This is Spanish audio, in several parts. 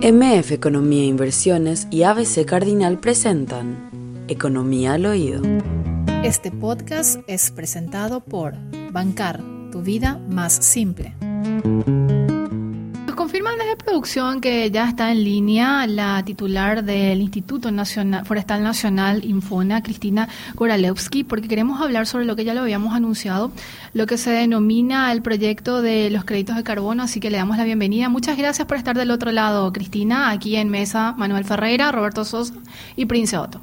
MF Economía e Inversiones y ABC Cardinal presentan Economía al Oído. Este podcast es presentado por Bancar, tu vida más simple. Desde producción que ya está en línea la titular del Instituto Nacional, Forestal Nacional Infona, Cristina Goralewski, porque queremos hablar sobre lo que ya lo habíamos anunciado, lo que se denomina el proyecto de los créditos de carbono, así que le damos la bienvenida. Muchas gracias por estar del otro lado, Cristina, aquí en mesa Manuel Ferreira, Roberto Sosa y Prince Otto.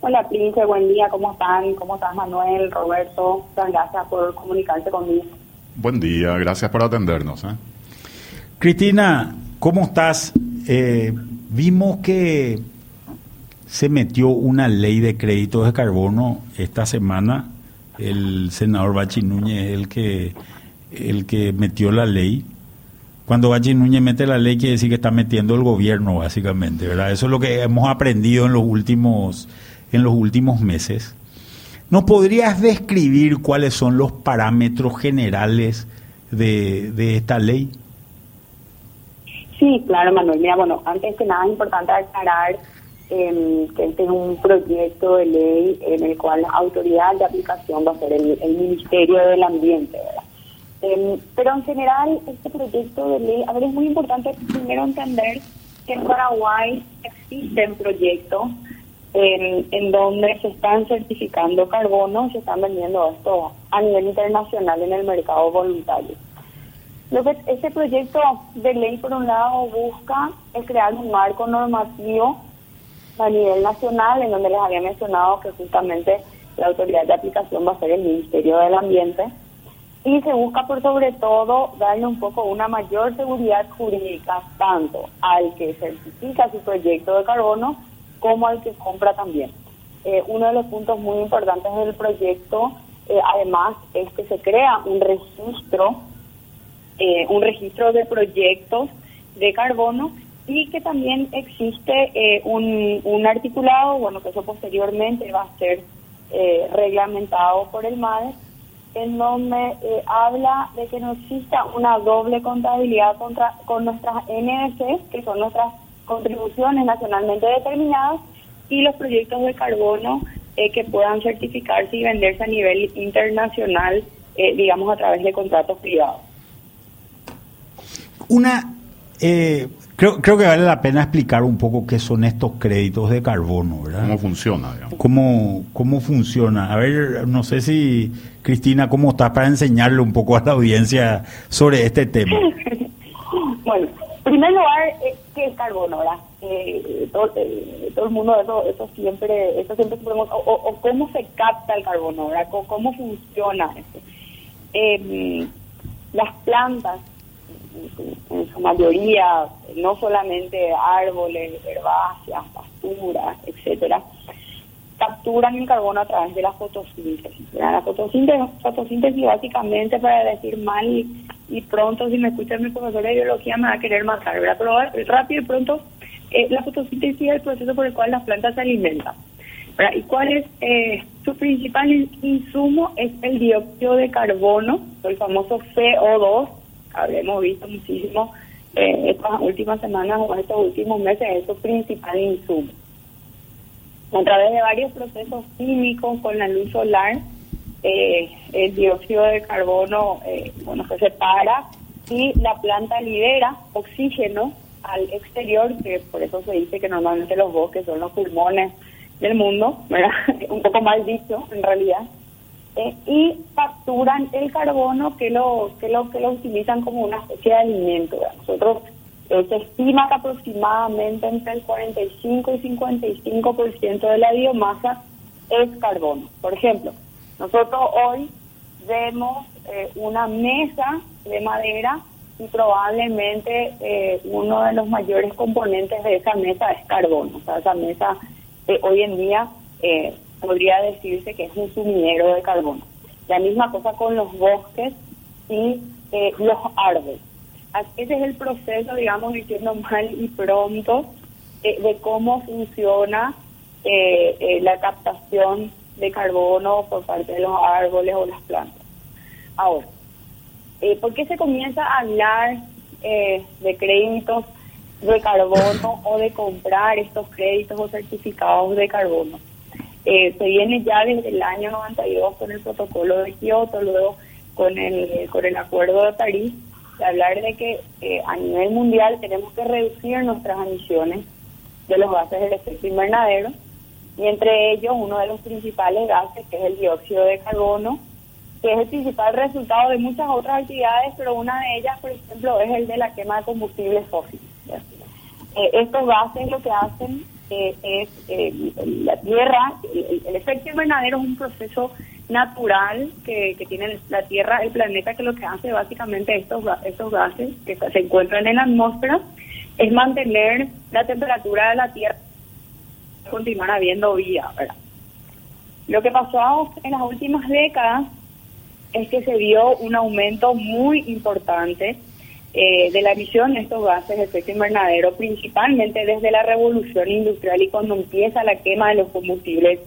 Hola Prince, buen día, ¿cómo están? ¿Cómo estás Manuel, Roberto? Muchas gracias por comunicarse conmigo. Buen día, gracias por atendernos. ¿eh? Cristina, ¿cómo estás? Eh, vimos que se metió una ley de créditos de carbono esta semana. El senador Bachi Núñez es el que, el que metió la ley. Cuando Bachi Núñez mete la ley quiere decir que está metiendo el gobierno, básicamente, ¿verdad? Eso es lo que hemos aprendido en los últimos en los últimos meses. ¿Nos podrías describir cuáles son los parámetros generales de, de esta ley? Sí, claro, Manuel. Mira, bueno, antes que nada es importante aclarar eh, que este es un proyecto de ley en el cual la autoridad de aplicación va a ser el, el Ministerio del Ambiente, ¿verdad? Eh, pero en general, este proyecto de ley, a ver, es muy importante primero entender que en Paraguay existen proyectos en, en donde se están certificando carbono, se están vendiendo esto a nivel internacional en el mercado voluntario. Lo que este proyecto de ley, por un lado, busca es crear un marco normativo a nivel nacional, en donde les había mencionado que justamente la autoridad de aplicación va a ser el Ministerio del Ambiente, y se busca por sobre todo darle un poco una mayor seguridad jurídica tanto al que certifica su proyecto de carbono como al que compra también. Eh, uno de los puntos muy importantes del proyecto, eh, además, es que se crea un registro, eh, un registro de proyectos de carbono y que también existe un, un articulado, bueno, que eso posteriormente va a ser reglamentado por el MADE, en donde habla de que no exista una doble contabilidad contra, con nuestras NS, que son nuestras contribuciones nacionalmente determinadas y los proyectos de carbono eh, que puedan certificarse y venderse a nivel internacional, eh, digamos, a través de contratos privados. Una, eh, creo, creo que vale la pena explicar un poco qué son estos créditos de carbono, ¿verdad? ¿Cómo funciona? Digamos? ¿Cómo, ¿Cómo funciona? A ver, no sé si, Cristina, ¿cómo estás para enseñarle un poco a la audiencia sobre este tema? bueno, en primer lugar, ¿qué es carbono? ¿verdad? Eh, todo, eh, todo, el mundo, eso, eso siempre, eso siempre o, o, cómo se capta el carbono, ¿verdad? ¿Cómo, cómo funciona eso? Eh, las plantas, en su mayoría, no solamente árboles, herbáceas, pasturas, etcétera, capturan el carbono a través de la fotosíntesis. La fotosíntesis, fotosíntesis básicamente, para decir mal y, pronto, si me escuchan mi profesor de biología, me va a querer matar, ¿verdad? Pero rápido y pronto, eh, la fotosíntesis es el proceso por el cual las plantas se alimentan. ¿Y cuál es eh, su principal insumo? Es el dióxido de carbono, el famoso CO2, hemos visto muchísimo eh, estas últimas semanas o estos últimos meses, es su principal insumo. A través de varios procesos químicos con la luz solar, eh, el dióxido de carbono eh, bueno, se separa y la planta libera oxígeno al exterior, que por eso se dice que normalmente los bosques son los pulmones del mundo, un poco mal dicho en realidad, eh, y capturan el carbono que lo, que lo que lo utilizan como una especie de alimento. Nosotros se estima que aproximadamente entre el 45 y 55% de la biomasa es carbono. Por ejemplo, nosotros hoy vemos eh, una mesa de madera y probablemente eh, uno de los mayores componentes de esa mesa es carbono. O sea, esa mesa eh, hoy en día podría decirse que es un sumidero de carbono. La misma cosa con los bosques y los árboles ese es el proceso, digamos, diciendo mal y pronto, eh, de cómo funciona eh, eh, la captación de carbono por parte de los árboles o las plantas. Ahora, ¿por qué se comienza a hablar de créditos de carbono o de comprar estos créditos o certificados de carbono. Eh, se viene ya desde el año 92 con el protocolo de Kioto, luego con el, con el acuerdo de París, de hablar de que eh, a nivel mundial tenemos que reducir nuestras emisiones de los gases del efecto invernadero y entre ellos uno de los principales gases que es el dióxido de carbono, que es el principal resultado de muchas otras actividades, pero una de ellas, por ejemplo, es el de la quema de combustibles fósiles. Eh, estos gases lo que hacen eh, es eh, la Tierra, el, efecto invernadero es un proceso natural que, tiene la Tierra, el planeta, que lo que hace básicamente estos, estos gases que se encuentran en la atmósfera es mantener la temperatura de la Tierra continuar habiendo vida, ¿verdad? Lo que pasó en las últimas décadas es que se vio un aumento muy importante eh, de la emisión de estos gases de efecto invernadero, principalmente desde la revolución industrial y cuando empieza la quema de los combustibles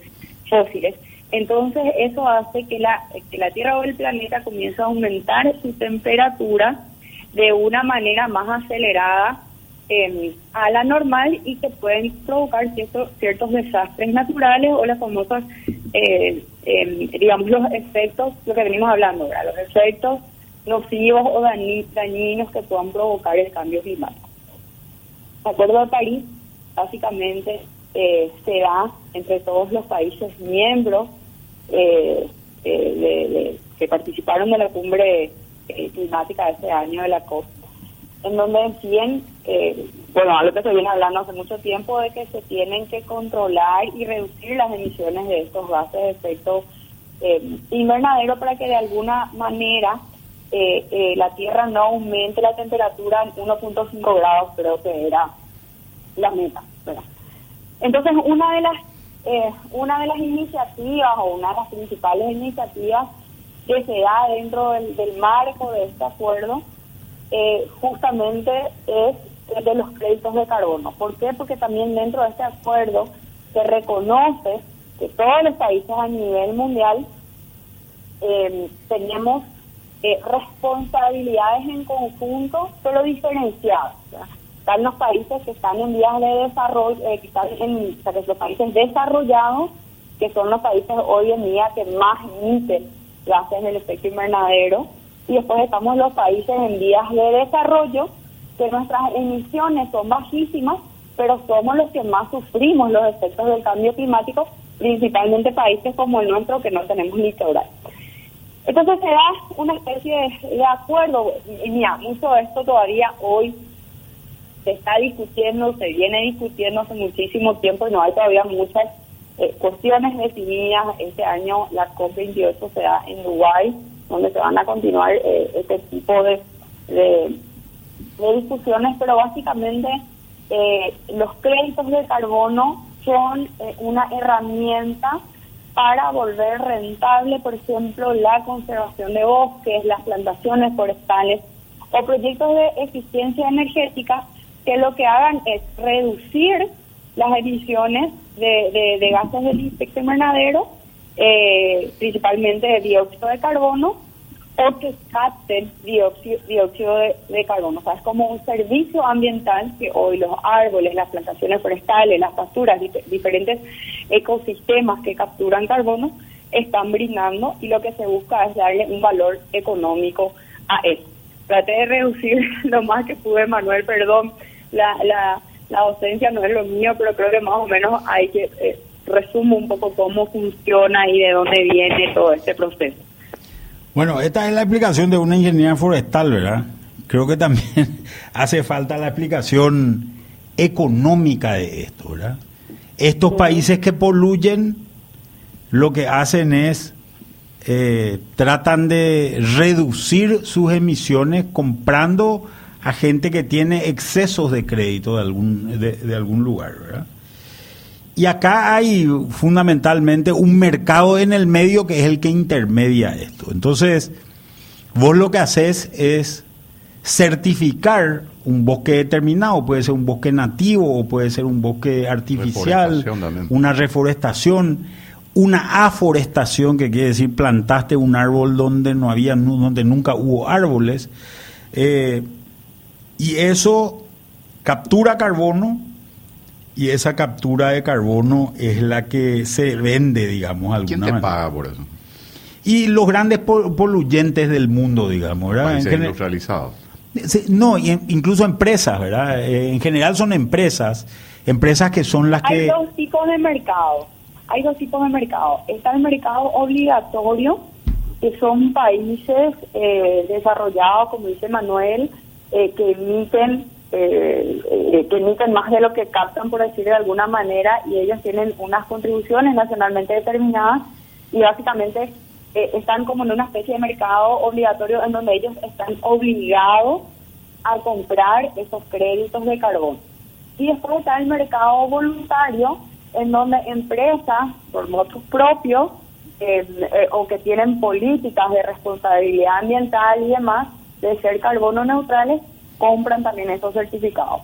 fósiles. Entonces eso hace que la, que la Tierra o el planeta comience a aumentar su temperatura de una manera más acelerada eh, a la normal y que pueden provocar ciertos, ciertos desastres naturales o las famosas, eh, em, digamos, los efectos, lo que venimos hablando, ¿verdad? los efectos nocivos o dañinos que puedan provocar el cambio climático. De acuerdo a París, básicamente eh, se da entre todos los países miembros eh, eh, que participaron de la cumbre climática de este año de la COP en donde deciden, eh, bueno, algo que se viene hablando hace mucho tiempo, de que se tienen que controlar y reducir las emisiones de estos gases de efecto eh, invernadero para que de alguna manera eh, eh, la Tierra no aumente la temperatura en 1.5 grados, creo que era la meta. Entonces, una de las una de las iniciativas o una de las principales iniciativas que se da dentro del marco de este acuerdo eh, justamente es de los créditos de carbono. ¿Por qué? Porque también dentro de este acuerdo se reconoce que todos los países a nivel mundial eh, tenemos eh, responsabilidades en conjunto, pero diferenciadas. Están los países que están en vías de desarrollo, eh, que están en los países desarrollados, que son los países hoy en día que más emiten gases del efecto invernadero, y después estamos los países en vías de desarrollo, que nuestras emisiones son bajísimas, pero somos los que más sufrimos los efectos del cambio climático, principalmente países como el nuestro que no tenemos litoral. Entonces se da una especie de, acuerdo, mira, mucho de esto todavía hoy se está discutiendo, se viene discutiendo hace muchísimo tiempo y no hay todavía muchas eh, cuestiones definidas. Este año la COP28 se da en Dubái donde se van a continuar eh, este tipo de, de, discusiones, pero básicamente eh, los créditos de carbono son eh, una herramienta para volver rentable, por ejemplo, la conservación de bosques, las plantaciones forestales o proyectos de eficiencia energética que lo que hagan es reducir las emisiones de, de, gases del efecto invernadero eh, principalmente de dióxido de carbono, o que capten dióxido, de, carbono. O sea, es como un servicio ambiental que hoy los árboles, las plantaciones forestales, las pasturas, diferentes ecosistemas que capturan carbono, están brindando y lo que se busca es darle un valor económico a eso. Traté de reducir lo más que pude, Manuel, perdón, la, la, la docencia no es lo mío, pero creo que más o menos hay que eh, resumo un poco cómo funciona y de dónde viene todo este proceso. Bueno, esta es la explicación de una ingeniería forestal, ¿verdad? Creo que también hace falta la explicación económica de esto, ¿verdad? Estos países que poluyen lo que hacen es eh, tratan de reducir sus emisiones comprando a gente que tiene excesos de crédito de algún, de algún lugar, ¿verdad? Y acá hay fundamentalmente un mercado en el medio que es el que intermedia esto. Entonces, vos lo que haces es certificar un bosque determinado, puede ser un bosque nativo o puede ser un bosque artificial, una reforestación, una aforestación, que quiere decir plantaste un árbol donde no había, donde nunca hubo árboles, eh, y eso captura carbono y esa captura de carbono es la que se vende, digamos, alguna ¿Quién te paga por eso? Y los grandes poluyentes del mundo, digamos, ¿verdad? Países industrializados. No, incluso empresas, ¿verdad? Eh, en general son empresas, empresas que son las que... Hay dos tipos de mercado, hay dos tipos de mercado. Está el mercado obligatorio, que son países eh, desarrollados, como dice Manuel, eh, que emiten que emiten más de lo que captan, por decir de alguna manera, y ellos tienen unas contribuciones nacionalmente determinadas y básicamente eh, están como en una especie de mercado obligatorio en donde ellos están obligados a comprar esos créditos de carbón. Y después está el mercado voluntario, en donde empresas, por motos propios, eh, eh, o que tienen políticas de responsabilidad ambiental y demás, de ser carbono neutrales, compran también esos certificados.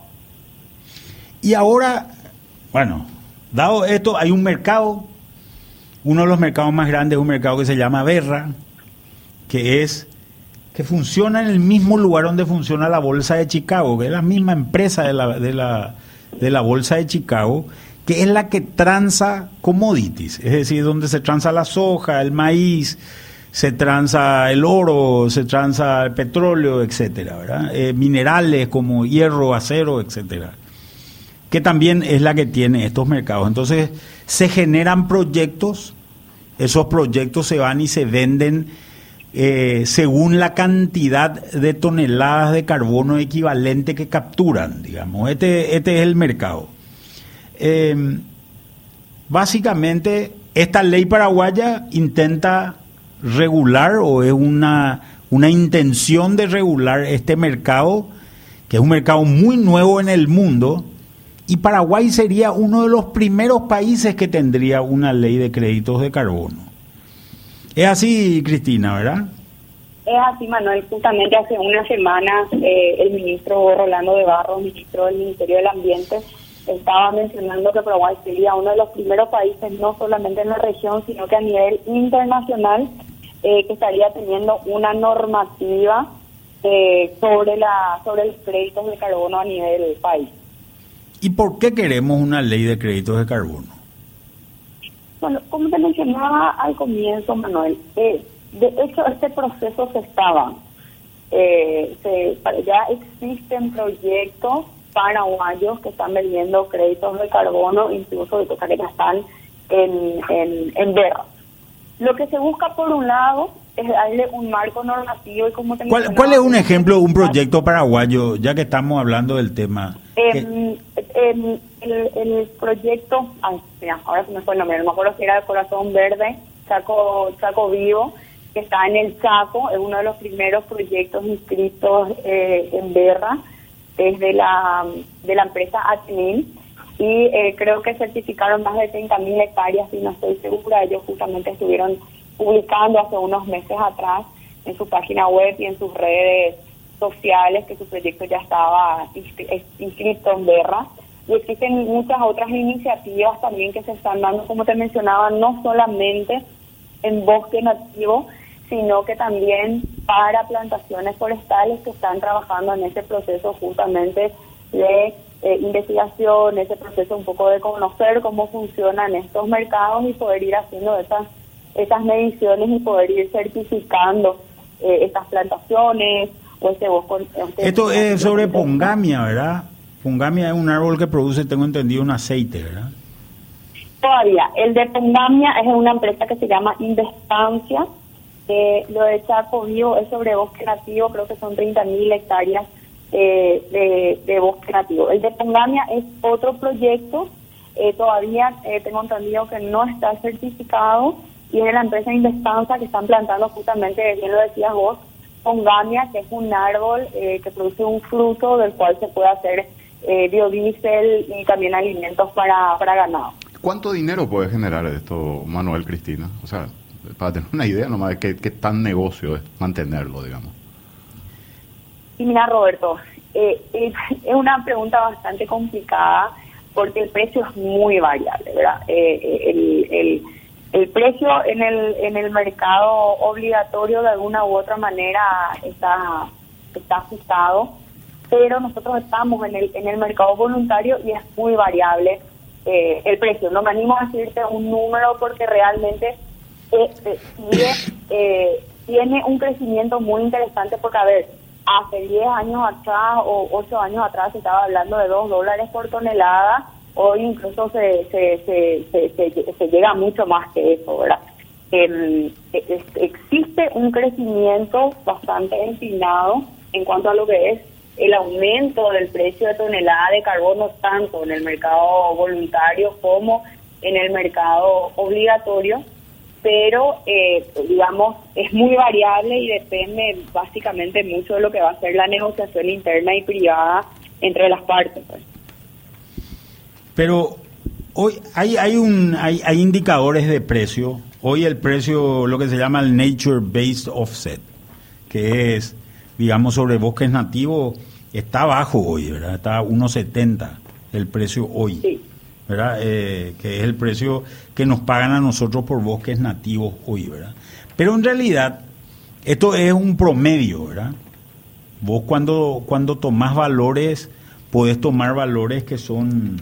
Y ahora, bueno, dado esto, hay un mercado uno de los mercados más grandes es un mercado que se llama Berra, que es que funciona en el mismo lugar donde funciona la bolsa de Chicago, que es la misma empresa de la, de la, de la bolsa de Chicago, que es la que tranza commodities, es decir, donde se tranza la soja, el maíz, se tranza el oro, se tranza el petróleo, etcétera, eh, minerales como hierro, acero, etcétera que también es la que tiene estos mercados. Entonces se generan proyectos, esos proyectos se van y se venden eh, según la cantidad de toneladas de carbono equivalente que capturan, digamos. Este, este es el mercado. Eh, básicamente, esta ley paraguaya intenta regular o es una, una intención de regular este mercado, que es un mercado muy nuevo en el mundo, y Paraguay sería uno de los primeros países que tendría una ley de créditos de carbono. Es así, Cristina, ¿verdad? Es así, Manuel. Justamente hace unas semanas eh, el ministro Rolando de Barros, ministro del Ministerio del Ambiente, estaba mencionando que Paraguay sería uno de los primeros países, no solamente en la región, sino que a nivel internacional, eh, que estaría teniendo una normativa eh, sobre la sobre los créditos de carbono a nivel del país. ¿Y por qué queremos una ley de créditos de carbono? Bueno, como te mencionaba al comienzo, Manuel, eh, de hecho este proceso se estaba, eh, ya existen proyectos paraguayos que están vendiendo créditos de carbono, incluso de cosas que ya están en, en, en Lo que se busca por un lado es darle un marco normativo y como te ¿Cuál, ¿Cuál es un ejemplo, un proyecto paraguayo, ya que estamos hablando del tema? el, el, proyecto, ahora se me fue el nombre, no me acuerdo si era el Corazón Verde, Chaco, Chaco Vivo, que está en el Chaco, es uno de los primeros proyectos inscritos eh, en Berra, desde la, de la empresa Atmin, y eh, creo que certificaron más de 30.000 hectáreas, y no estoy segura, ellos justamente estuvieron publicando hace unos meses atrás en su página web y en sus redes sociales que su proyecto ya estaba inscrito en Berra. Y existen muchas otras iniciativas también que se están dando, como te mencionaba, no solamente en bosque nativo, sino que también para plantaciones forestales que están trabajando en ese proceso justamente de eh, investigación, ese proceso un poco de conocer cómo funcionan estos mercados y poder ir haciendo esas esas mediciones y poder ir certificando eh, estas plantaciones o este bosque. Este Esto es sobre pongamia, ¿verdad? Pongamia es un árbol que produce, tengo entendido, un aceite, ¿verdad? Todavía. El de Pongamia es una empresa que se llama Investancia. Eh, lo de Chaco Vivo es sobre bosque nativo, creo que son 30.000 hectáreas eh, de, de, bosque nativo. El de Pongamia es otro proyecto, eh, todavía eh, tengo entendido que no está certificado, y es la empresa Indestanza que están plantando justamente, bien lo decías vos, Pongamia, que es un árbol eh, que produce un fruto del cual se puede hacer eh, biodiesel y también alimentos para, para ganado. ¿Cuánto dinero puede generar esto, Manuel Cristina? O sea, para tener una idea nomás de qué, qué tan negocio es mantenerlo, digamos. Mira, Roberto, eh, es una pregunta bastante complicada porque el precio es muy variable, ¿verdad? el, el el precio en el en el mercado obligatorio de alguna u otra manera está está ajustado pero nosotros estamos en el, en el mercado voluntario y es muy variable eh, el precio. No me animo a decirte un número porque realmente eh, eh, tiene un crecimiento muy interesante porque, a ver, hace 10 años atrás o 8 años atrás se estaba hablando de 2 dólares por tonelada, hoy incluso se, se, se, se, llega mucho más que eso, ¿verdad? Em, existe un crecimiento bastante empinado en cuanto a lo que es el aumento del precio de tonelada de carbono tanto en el mercado voluntario como en el mercado obligatorio, pero eh, digamos es muy variable y depende básicamente mucho de lo que va a ser la negociación interna y privada entre las partes. Pues. Pero hoy hay hay un hay, hay indicadores de precio. Hoy el precio lo que se llama el nature based offset, que es digamos, sobre bosques nativos está bajo hoy, ¿verdad? Está a 1.70 el precio hoy, ¿verdad? Eh, que es el precio que nos pagan a nosotros por bosques nativos hoy, ¿verdad? Pero en realidad, esto es un promedio, ¿verdad? Vos cuando, cuando tomás valores, podés tomar valores que son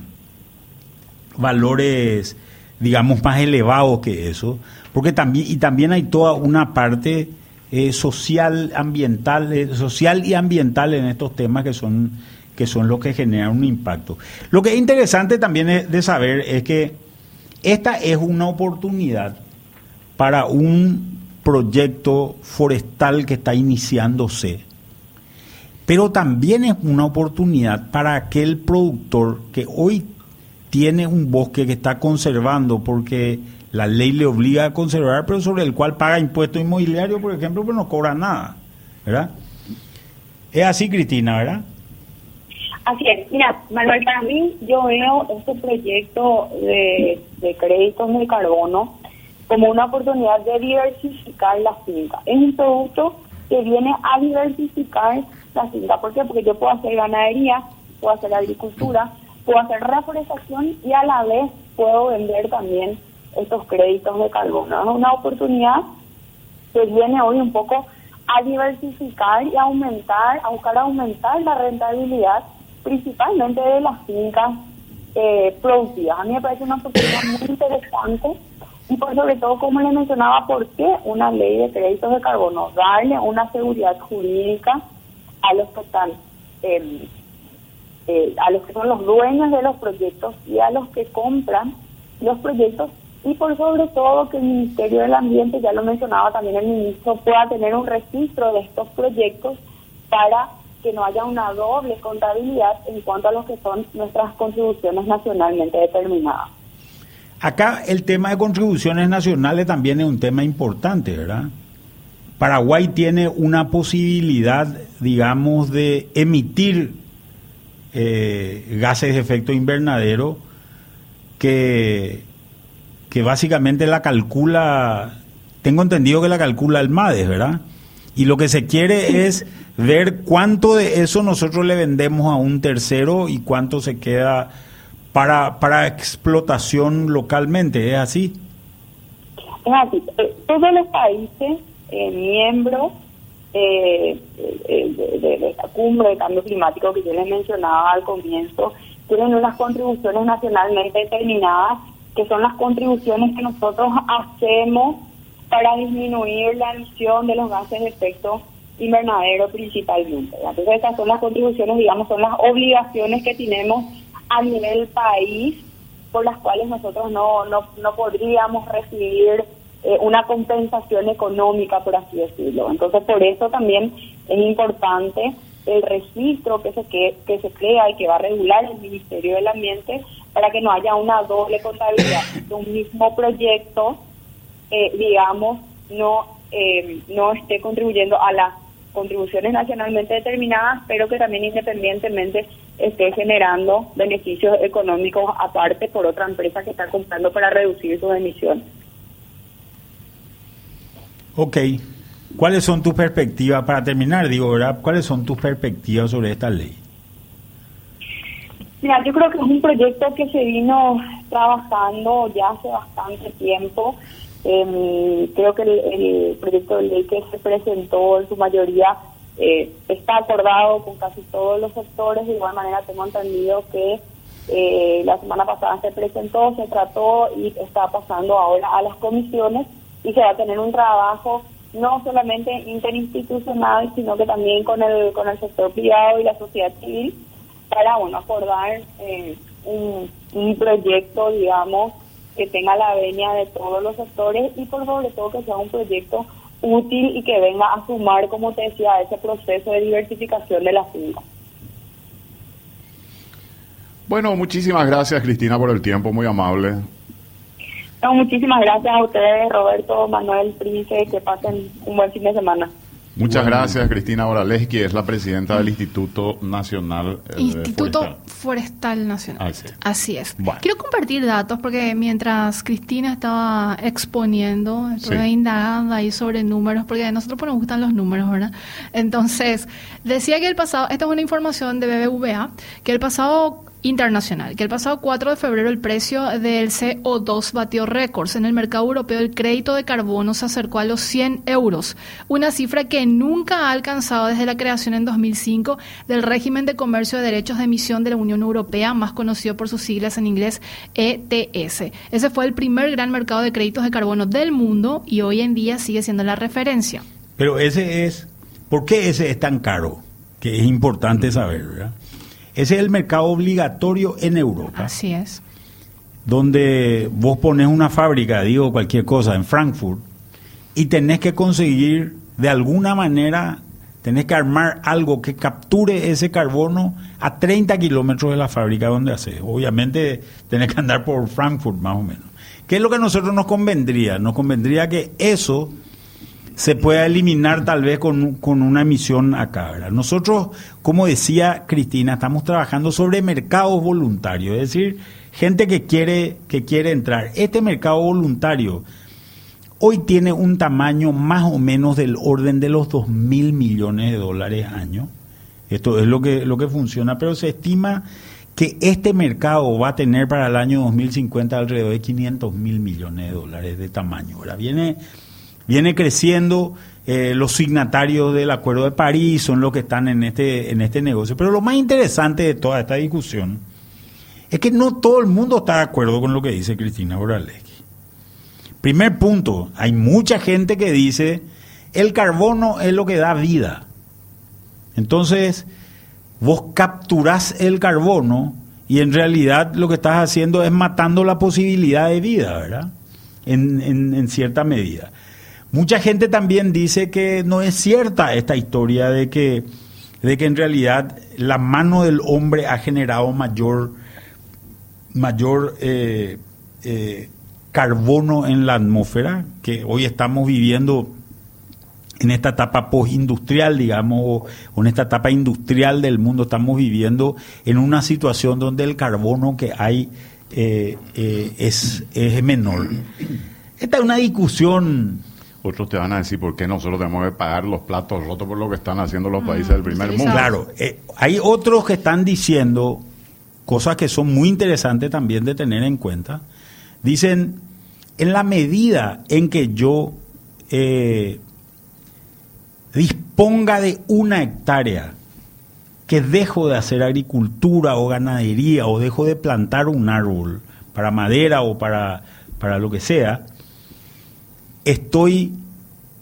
valores, digamos, más elevados que eso, porque también, y también hay toda una parte eh, social, ambiental, eh, social y ambiental en estos temas que son, que son los que generan un impacto. Lo que es interesante también de saber es que esta es una oportunidad para un proyecto forestal que está iniciándose, pero también es una oportunidad para aquel productor que hoy tiene un bosque que está conservando porque la ley le obliga a conservar, pero sobre el cual paga impuestos inmobiliarios, por ejemplo, pero no cobra nada, ¿verdad? Es así, Cristina, ¿verdad? Así es. Mira, Manuel, para mí yo veo este proyecto de, de créditos de carbono como una oportunidad de diversificar la finca. Es un producto que viene a diversificar la finca. ¿Por qué? Porque yo puedo hacer ganadería, puedo hacer agricultura, puedo hacer reforestación y a la vez puedo vender también estos créditos de carbono. Es una oportunidad que viene hoy un poco a diversificar y aumentar, a buscar aumentar la rentabilidad, principalmente de las fincas eh, productivas. A mí me parece una oportunidad muy interesante y por sobre todo, como le mencionaba, ¿por qué una ley de créditos de carbono? Darle una seguridad jurídica a los que están, em, eh, a los que son los dueños de los proyectos y a los que compran los proyectos y por sobre todo que el Ministerio del Ambiente, ya lo mencionaba también el ministro, pueda tener un registro de estos proyectos para que no haya una doble contabilidad en cuanto a lo que son nuestras contribuciones nacionalmente determinadas. Acá el tema de contribuciones nacionales también es un tema importante, ¿verdad? Paraguay tiene una posibilidad, digamos, de emitir eh, gases de efecto invernadero que que básicamente la calcula, tengo entendido que la calcula el MADES, ¿verdad? Y lo que se quiere es ver cuánto de eso nosotros le vendemos a un tercero y cuánto se queda para, para explotación localmente, ¿es así? Es así. Eh, todos los países eh, miembros eh, de, de, esta cumbre de cambio climático que yo les mencionaba al comienzo tienen unas contribuciones nacionalmente determinadas que son las contribuciones que nosotros hacemos para disminuir la emisión de los gases de efecto invernadero principalmente. Entonces estas son las contribuciones, digamos, son las obligaciones que tenemos a nivel país por las cuales nosotros no, no, no podríamos recibir eh, una compensación económica, por así decirlo. Entonces por eso también es importante el registro que se, que, que se crea y que va a regular el Ministerio del Ambiente para que no haya una doble contabilidad de un mismo proyecto, eh, digamos, no, eh, no esté contribuyendo a las contribuciones nacionalmente determinadas, pero que también independientemente esté generando beneficios económicos aparte por otra empresa que está comprando para reducir sus emisiones. Ok. ¿Cuáles son tus perspectivas, para terminar, digo, ¿verdad? ¿Cuáles son tus perspectivas sobre esta ley? Mira, yo creo que es un proyecto que se vino trabajando ya hace bastante tiempo. Em, creo que el, proyecto de ley que se presentó en su mayoría eh, está acordado con casi todos los sectores. De igual manera, tengo entendido que eh, la semana pasada se presentó, se trató y está pasando ahora a las comisiones y se va a tener un trabajo no solamente interinstitucional, sino que también con el, con el sector privado y la sociedad civil para bueno, acordar eh, un proyecto, digamos, que tenga la venia de todos los sectores y por sobre todo que sea un proyecto útil y que venga a sumar, como te decía, ese proceso de diversificación de la finca. Bueno, muchísimas gracias Cristina por el tiempo, muy amable. No, muchísimas gracias a ustedes, Roberto, Manuel, Prince, que pasen un buen fin de semana. Muchas gracias, Cristina Oraleski, es la presidenta del Instituto Nacional eh, Instituto Forestal, Nacional. Ah, Así es. Quiero compartir datos porque mientras Cristina estaba exponiendo, estuve indagando ahí sobre números, porque a nosotros nos gustan los números, ¿verdad? Entonces, decía que el pasado, esta es una información de BBVA, que el pasado internacional, que el pasado 4 de febrero el precio del CO2 batió récords. En el mercado europeo el crédito de carbono se acercó a los 100 euros, una cifra que nunca ha alcanzado desde la creación en 2005 del régimen de comercio de derechos de emisión de la Unión Europea, más conocido por sus siglas en inglés ETS. Ese fue el primer gran mercado de créditos de carbono del mundo y hoy en día sigue siendo la referencia. Pero ese es, ¿por qué ese es tan caro? Que es importante saber, ¿verdad? Ese es el mercado obligatorio en Europa. Así es. Donde vos pones una fábrica, digo cualquier cosa, en Frankfurt, y tenés que conseguir de alguna manera, tenés que armar algo que capture ese carbono a 30 kilómetros de la fábrica donde haces. Obviamente tenés que andar por Frankfurt más o menos. ¿Qué es lo que a nosotros nos convendría? Nos convendría que eso se pueda eliminar tal vez con, una emisión acá. ¿verdad? Nosotros, como decía Cristina, estamos trabajando sobre mercados voluntarios, es decir, gente que quiere, que quiere entrar. Este mercado voluntario hoy tiene un tamaño más o menos del orden de los 2 mil millones de dólares año. Esto es lo que, lo que funciona, pero se estima que este mercado va a tener para el año 2050 alrededor de 500 mil millones de dólares de tamaño. Ahora viene viene creciendo. Eh, los signatarios del Acuerdo de París son los que están en este, en este negocio. Pero lo más interesante de toda esta discusión es que no todo el mundo está de acuerdo con lo que dice Cristina Borales. Primer punto, hay mucha gente que dice el carbono es lo que da vida. Entonces, vos capturás el carbono y en realidad lo que estás haciendo es matando la posibilidad de vida, ¿verdad? En, en cierta medida. Mucha gente también dice que no es cierta esta historia de que, de que en realidad la mano del hombre ha generado mayor, mayor eh, eh, carbono en la atmósfera, que hoy estamos viviendo en esta etapa postindustrial, digamos, o en esta etapa industrial del mundo, estamos viviendo en una situación donde el carbono que hay eh, es, es menor. Esta es una discusión otros te van a decir por qué nosotros tenemos que pagar los platos rotos por lo que están haciendo los países del primer mundo. Claro, eh, hay otros que están diciendo cosas que son muy interesantes también de tener en cuenta. Dicen, en la medida en que yo eh, disponga de una hectárea, que dejo de hacer agricultura o ganadería o dejo de plantar un árbol para madera o para, para lo que sea, estoy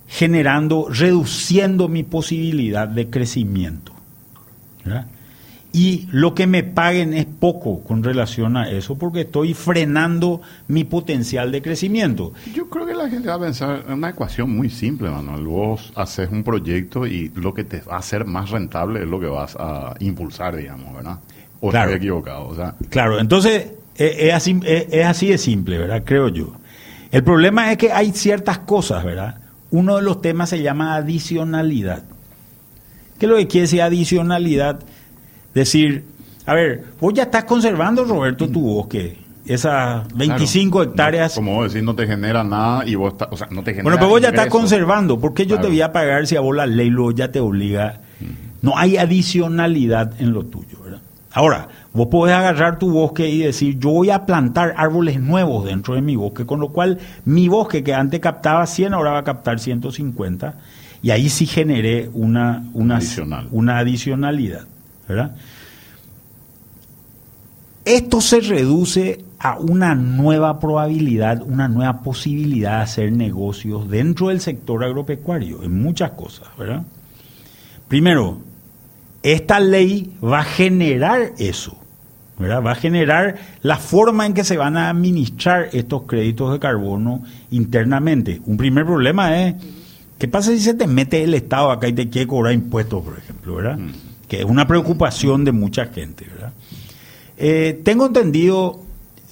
generando, reduciendo mi posibilidad de crecimiento. Y lo que me paguen es poco con relación a eso, porque estoy frenando mi potencial de crecimiento. Yo creo que la gente va a pensar en una ecuación muy simple, Manuel. Vos haces un proyecto y lo que te va a hacer más rentable es lo que vas a impulsar, digamos, ¿verdad? O claro. estoy equivocado. O sea, claro, entonces es, así, es así de simple, ¿verdad? Creo yo. El problema es que hay ciertas cosas, ¿verdad? Uno de los temas se llama adicionalidad. ¿Qué es lo que quiere decir adicionalidad? Decir, a ver, vos ya estás conservando, Roberto, tu bosque. Esas 25 hectáreas. como vos decís, no te genera nada y vos, o sea, no te genera. Bueno, pero vos ya estás conservando. ¿Por qué yo te voy a pagar si a vos la ley luego ya te obliga? No hay adicionalidad en lo tuyo, ¿verdad? Ahora, Vos podés agarrar tu bosque y decir, yo voy a plantar árboles nuevos dentro de mi bosque, con lo cual mi bosque que antes captaba 100 ahora va a captar 150 y ahí sí generé una, una, Adicional. una adicionalidad. ¿verdad? Esto se reduce a una nueva probabilidad, una nueva posibilidad de hacer negocios dentro del sector agropecuario, en muchas cosas, ¿verdad? Primero, esta ley va a generar eso, ¿verdad? Va a generar la forma en que se van a administrar estos créditos de carbono internamente. Un primer problema es, ¿qué pasa si se te mete el Estado acá y te quiere cobrar impuestos, por ejemplo, ¿verdad? Que es una preocupación de mucha gente, ¿verdad? Eh, tengo entendido,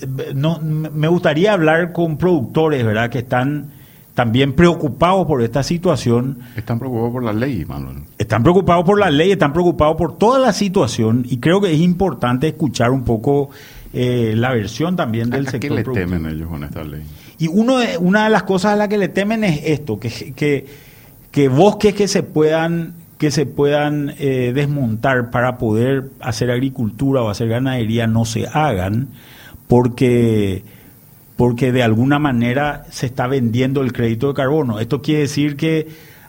eh, no, me gustaría hablar con productores, ¿verdad? Que están también preocupados por esta situación. Están preocupados por la ley, Manuel. Están preocupados por la ley, están preocupados por toda la situación y creo que es importante escuchar un poco eh, la versión también del ¿A sector qué le productivo. temen ellos con esta ley? Y uno de- una de las cosas a las que le temen es esto, que, que, que bosques que se puedan, que se puedan eh, desmontar para poder hacer agricultura o hacer ganadería no se hagan, porque, porque de alguna manera se está vendiendo el crédito de carbono. Esto quiere decir que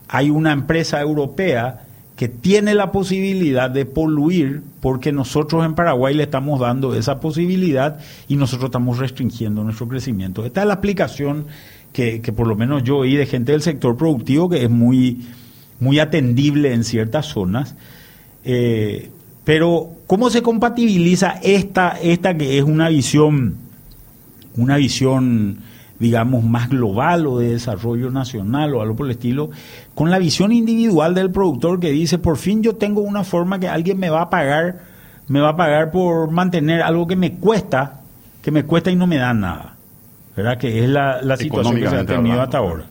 hay una empresa europea que tiene la posibilidad de poluir porque nosotros en Paraguay le estamos dando esa posibilidad y nosotros estamos restringiendo nuestro crecimiento. Esta es la aplicación que, que por lo menos yo oí de gente del sector productivo que es muy, muy atendible en ciertas zonas. Eh, pero, ¿cómo se compatibiliza esta, esta que es una visión, una visión, digamos, más global o de desarrollo nacional o algo por el estilo, con la visión individual del productor que dice, por fin yo tengo una forma que alguien me va a pagar, me va a pagar por mantener algo que me cuesta, que me cuesta y no me da nada. ¿Verdad? Que es la, la situación que se ha tenido hablando. hasta ahora.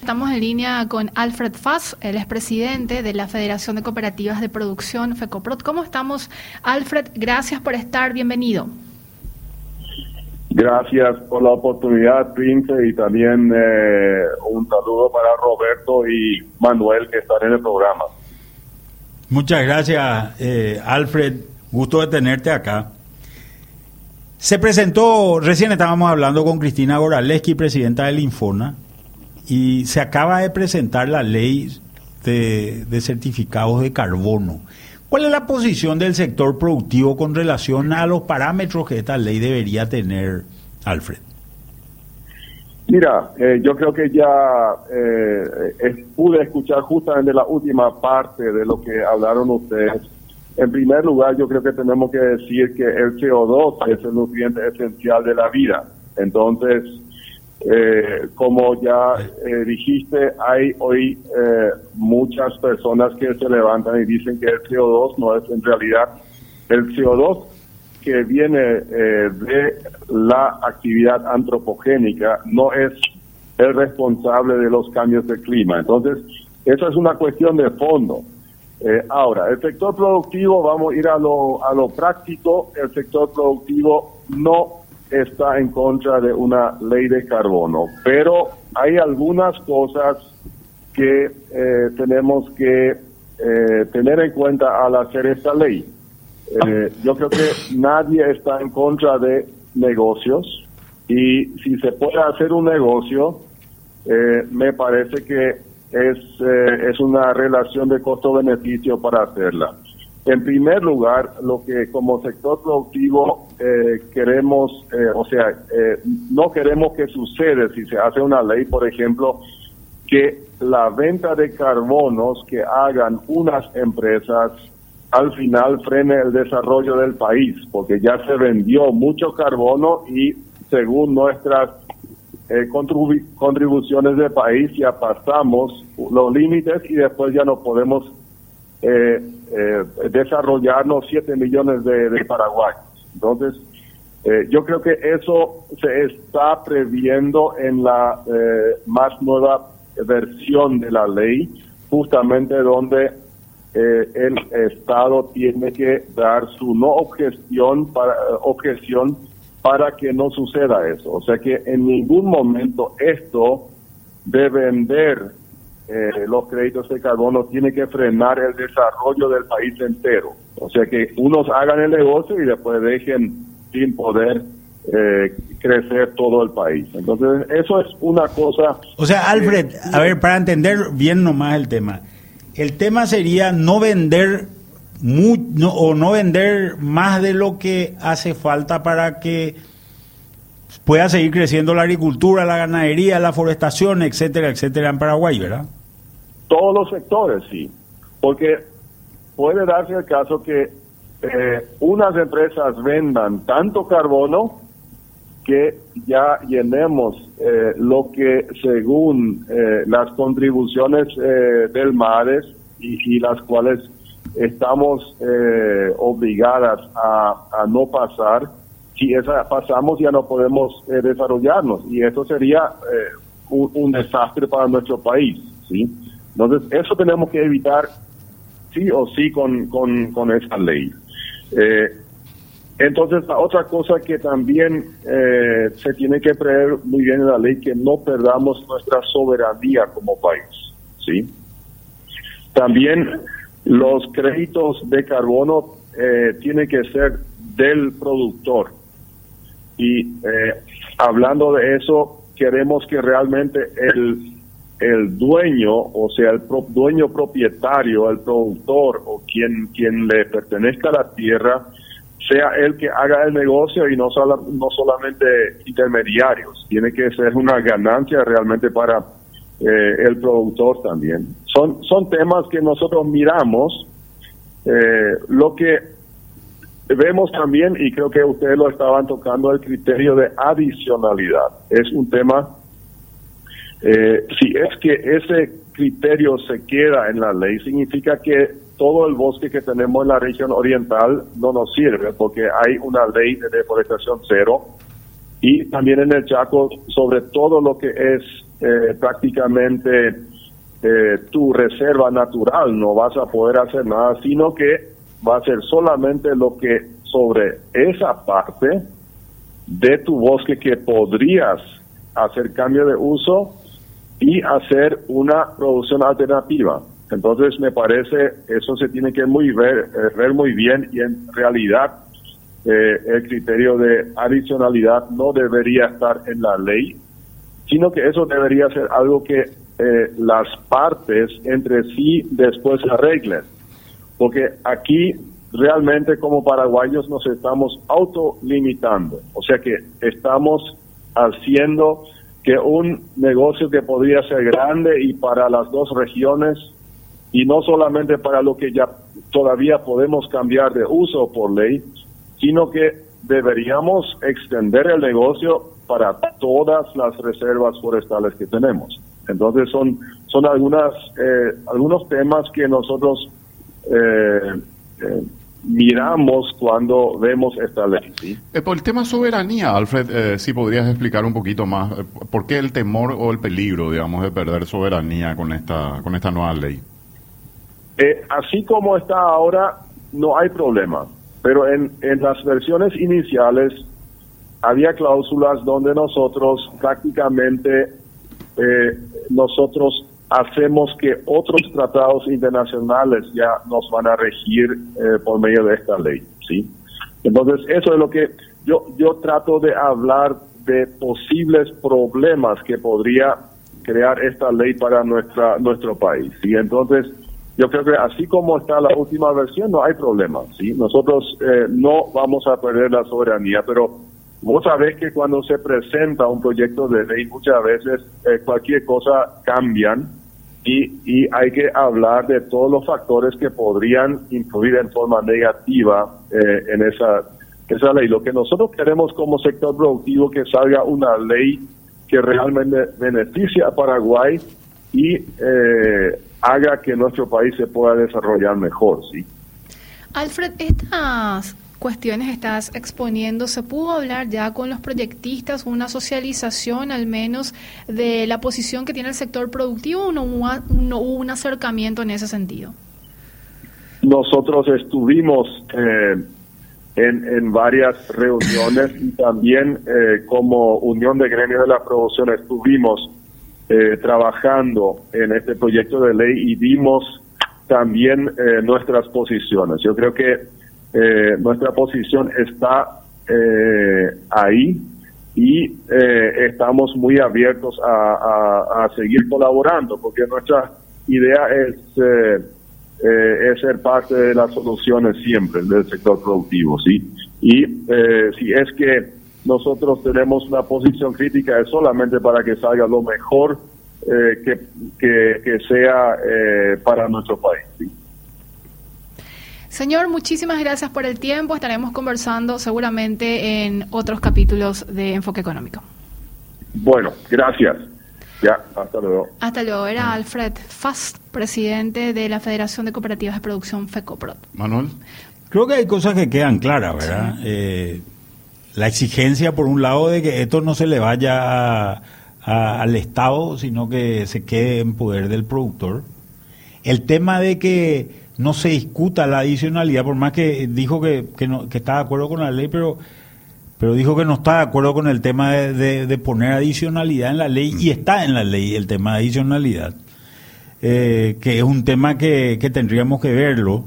Estamos en línea con Alfred Fass, él es presidente de la Federación de Cooperativas de Producción, FECOPROD. ¿Cómo estamos, Alfred? Gracias por estar, bienvenido. Gracias por la oportunidad, Prince, y también eh, un saludo para Roberto y Manuel que están en el programa. Muchas gracias, eh, Alfred. Gusto de tenerte acá. Se presentó, recién estábamos hablando con Cristina Goraleski, presidenta del Infona, y se acaba de presentar la ley de, de certificados de carbono. ¿Cuál es la posición del sector productivo con relación a los parámetros que esta ley debería tener, Alfred? Mira, eh, yo creo que ya eh, pude escuchar justamente la última parte de lo que hablaron ustedes. En primer lugar, yo creo que tenemos que decir que el CO2 es el nutriente esencial de la vida. Entonces, eh, como ya eh, dijiste, hay hoy eh, muchas personas que se levantan y dicen que el CO2 no es en realidad el CO2 que viene eh, de la actividad antropogénica, no es el responsable de los cambios de clima. Entonces, esa es una cuestión de fondo. Eh, ahora, el sector productivo, vamos a ir a lo, a lo práctico, el sector productivo no está en contra de una ley de carbono, pero hay algunas cosas que eh, tenemos que eh, tener en cuenta al hacer esta ley. Eh, yo creo que nadie está en contra de negocios y si se puede hacer un negocio, eh, me parece que es, es una relación de costo-beneficio para hacerla. En primer lugar, lo que como sector productivo eh, queremos, eh, o sea, eh, no queremos que suceda si se hace una ley, por ejemplo, que la venta de carbonos que hagan unas empresas al final frene el desarrollo del país, porque ya se vendió mucho carbono y según nuestras eh, contribu- contribuciones de país ya pasamos los límites y después ya no podemos eh, eh, desarrollarnos 7 millones de, de Paraguay. Entonces, eh, yo creo que eso se está previendo en la eh, más nueva versión de la ley, justamente donde eh, el Estado tiene que dar su no objeción para, objeción para que no suceda eso. O sea que en ningún momento esto de vender eh, los créditos de carbono tiene que frenar el desarrollo del país entero. O sea que unos hagan el negocio y después dejen sin poder eh, crecer todo el país. Entonces, eso es una cosa... O sea, Alfred, a ver, para entender bien nomás el tema, el tema sería no vender o no vender más de lo que hace falta para que pueda seguir creciendo la agricultura, la ganadería, la forestación, etcétera, etcétera en Paraguay, ¿verdad? Todos los sectores, sí. Porque puede darse el caso que eh, unas empresas vendan tanto carbono que ya llenemos eh, lo que según eh, las contribuciones del MARES y, y, las cuales estamos obligadas a, a, no pasar, si esa pasamos ya no podemos desarrollarnos y eso sería un, un, desastre para nuestro país, ¿sí? Entonces eso tenemos que evitar sí o sí con, con, con esa ley. Eh, entonces, la otra cosa que también eh, se tiene que prever muy bien en la ley, que no perdamos nuestra soberanía como país, ¿sí? También los créditos de carbono eh, tienen que ser del productor. Y eh, hablando de eso, queremos que realmente el, el dueño, o sea, el dueño propietario, el productor o quien, quien le pertenezca a la tierra, sea el que haga el negocio y no, no solamente intermediarios. Tiene que ser una ganancia realmente para eh, el productor también. Son, son temas que nosotros miramos. Eh, lo que vemos también, y creo que ustedes lo estaban tocando, el criterio de adicionalidad. Es un tema eh, si es que ese criterio se queda en la ley, significa que todo el bosque que tenemos en la región oriental no nos sirve porque hay una ley de deforestación cero. Y también en el Chaco sobre todo lo que es eh, prácticamente eh, tu reserva natural no vas a poder hacer nada sino que va a ser solamente lo que sobre esa parte de tu bosque que podrías hacer cambio de uso y hacer una producción alternativa. Entonces me parece eso se tiene que muy ver, eh, ver muy bien y en realidad eh, el criterio de adicionalidad no debería estar en la ley, sino que eso debería ser algo que eh, las partes entre sí después arreglen. Porque aquí realmente como paraguayos nos estamos autolimitando, o sea que estamos haciendo que un negocio que podría ser grande y para las dos regiones y no solamente para lo que ya todavía podemos cambiar de uso por ley, sino que deberíamos extender el negocio para todas las reservas forestales que tenemos. Entonces son son algunas eh, algunos temas que nosotros eh, eh, miramos cuando vemos esta ley. Eh, por el tema soberanía, Alfred, eh, si podrías explicar un poquito más, eh, ¿por qué el temor o el peligro, digamos, de perder soberanía con esta, con esta nueva ley? así como está ahora, no hay problema, pero en, en las versiones iniciales había cláusulas donde nosotros prácticamente nosotros hacemos que otros tratados internacionales ya nos van a regir eh, por medio de esta ley, ¿sí? Entonces, eso es lo que yo, yo trato de hablar de posibles problemas que podría crear esta ley para nuestra nuestro país, ¿sí? Entonces, yo creo que así como está la última versión, no hay problema, ¿sí? Nosotros eh, no vamos a perder la soberanía, pero Vos sabés que cuando se presenta un proyecto de ley muchas veces eh, cualquier cosa cambian y, y hay que hablar de todos los factores que podrían influir en forma negativa eh, en esa, esa ley. Lo que nosotros queremos como sector productivo que salga una ley que realmente beneficie a Paraguay y eh, haga que nuestro país se pueda desarrollar mejor, ¿sí? Alfred, estas cuestiones estás exponiendo, ¿se pudo hablar ya con los proyectistas, una socialización al menos de la posición que tiene el sector productivo o no hubo, un acercamiento en ese sentido? Nosotros estuvimos eh, en, varias reuniones y también eh, como Unión de Gremios de la Producción estuvimos eh, trabajando en este proyecto de ley y vimos también nuestras posiciones. Yo creo que eh, nuestra posición está eh, ahí y eh, estamos muy abiertos a, seguir colaborando porque nuestra idea es, eh, eh, es ser parte de las soluciones siempre del sector productivo, ¿sí? Y si es que nosotros tenemos una posición crítica es solamente para que salga lo mejor que, que, sea para nuestro país. Señor, muchísimas gracias por el tiempo. Estaremos conversando seguramente en otros capítulos de Enfoque Económico. Bueno, gracias. Ya, hasta luego. Hasta luego. Era Alfred Fast, presidente de la Federación de Cooperativas de Producción FECOPROD. Manuel. Creo que hay cosas que quedan claras, ¿verdad? Eh, la exigencia, por un lado, de que esto no se le vaya al Estado, sino que se quede en poder del productor. El tema de que no se discuta la adicionalidad, por más que dijo que, que, no, que está de acuerdo con la ley, pero, pero dijo que no está de acuerdo con el tema de, de, poner adicionalidad en la ley, y está en la ley el tema de adicionalidad, eh, que es un tema que, que tendríamos que verlo.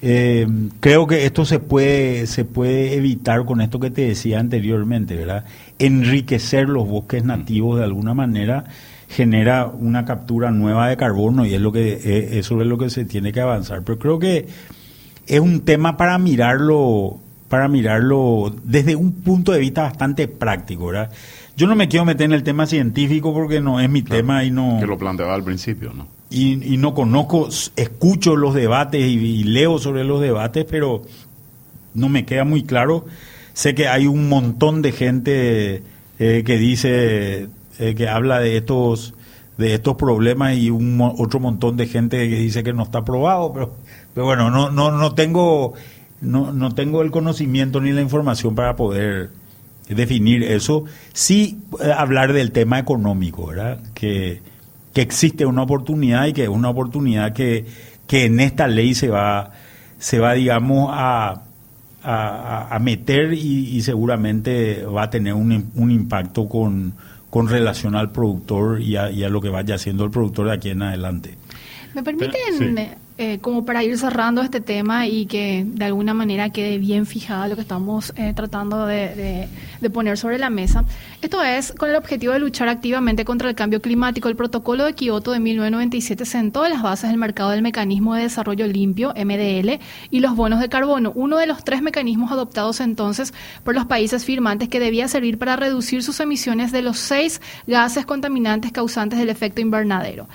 Eh, creo que esto se puede, se puede evitar con esto que te decía anteriormente, ¿verdad? Enriquecer los bosques nativos de alguna manera genera una captura nueva de carbono y es lo que eh, eso es lo que se tiene que avanzar. Pero creo que es un tema para mirarlo para mirarlo desde un punto de vista bastante práctico, ¿verdad? Yo no me quiero meter en el tema científico porque no es mi tema y no... Que lo planteaba al principio, ¿no? Y, no conozco, escucho los debates y, leo sobre los debates, pero no me queda muy claro. Sé que hay un montón de gente eh, que dice eh, que habla de estos de estos problemas y un otro montón de gente que dice que no está aprobado, pero, pero bueno, no no no tengo no, no tengo el conocimiento ni la información para poder definir eso. Sí eh, hablar del tema económico, ¿verdad? Que, que existe una oportunidad y que es una oportunidad que, que en esta ley se va se va digamos a a, meter y, seguramente va a tener un, un impacto con, con relación al productor y a, lo que vaya haciendo el productor de aquí en adelante. ¿Me permiten eh, como para ir cerrando este tema y que de alguna manera quede bien fijada lo que estamos eh, tratando de, poner sobre la mesa. Esto es con el objetivo de luchar activamente contra el cambio climático. El protocolo de Kioto de 1997 sentó las bases del mercado del mecanismo de desarrollo limpio, MDL, y los bonos de carbono, uno de los tres mecanismos adoptados entonces por los países firmantes que debía servir para reducir sus emisiones de los seis gases contaminantes causantes del efecto invernadero.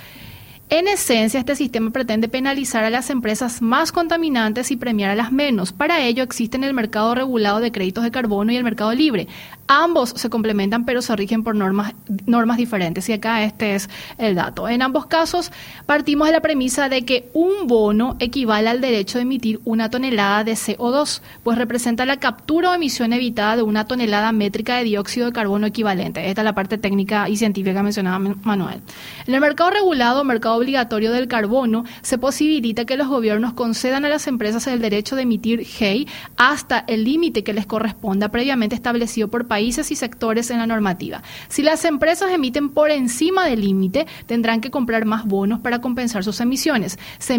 En esencia, este sistema pretende penalizar a las empresas más contaminantes y premiar a las menos. Para ello existen el mercado regulado de créditos de carbono y el mercado libre. Ambos se complementan pero se rigen por normas, normas diferentes y acá este es el dato. En ambos casos partimos de la premisa de que un bono equivale al derecho de emitir una tonelada de CO2, pues representa la captura o emisión evitada de una tonelada métrica de dióxido de carbono equivalente. Esta es la parte técnica y científica que mencionaba Manuel. En el mercado regulado, mercado obligatorio del carbono, se posibilita que los gobiernos concedan a las empresas el derecho de emitir GEI hasta el límite que les corresponda previamente establecido por país países y sectores en la normativa. Si las empresas emiten por encima del límite, tendrán que comprar más bonos para compensar sus emisiones. Si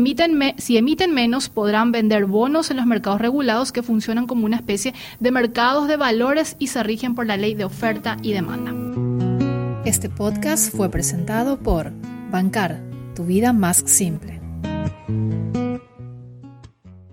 emiten menos, podrán vender bonos en los mercados regulados que funcionan como una especie de mercados de valores y se rigen por la ley de oferta y demanda. Este podcast fue presentado por Bancar, tu vida más simple.